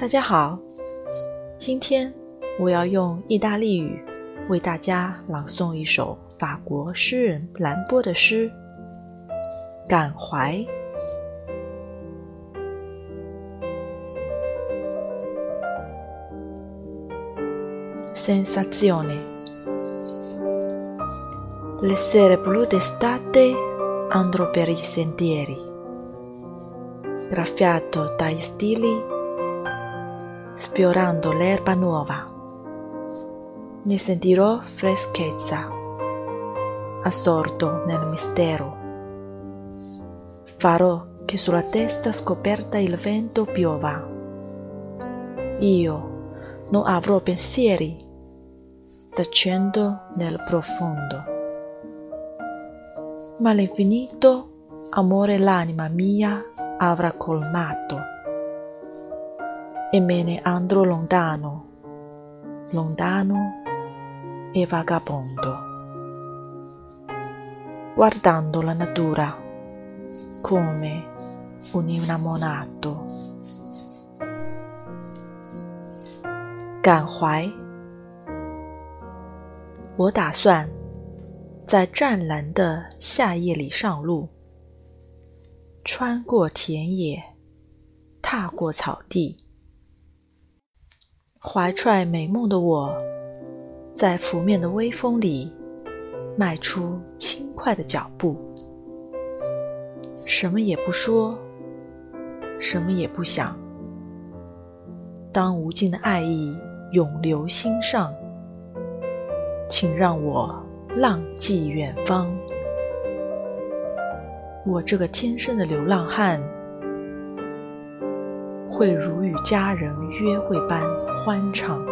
大家好，今天我要用意大利语为大家朗诵一首法国诗人兰波的诗《感怀》。Sensazione Le sere blu d'estate andrò per i sentieri, graffiato dai stili, sfiorando l'erba nuova. Ne sentirò freschezza, assorto nel mistero. Farò che sulla testa scoperta il vento piova. Io non avrò pensieri, tacendo nel profondo ma l'infinito amore l'anima mia avrà colmato e me ne andrò lontano, lontano e vagabondo, guardando la natura come un innamorato. 感怀，我打算。在湛蓝的夏夜里上路，穿过田野，踏过草地， 怀揣美梦的我，在拂面的微风里迈出轻快的脚步，什么也不说，什么也不想。当无尽的爱意涌流心上，请让我。浪迹远方，我这个天生的流浪汉，会如与家人约会般欢畅。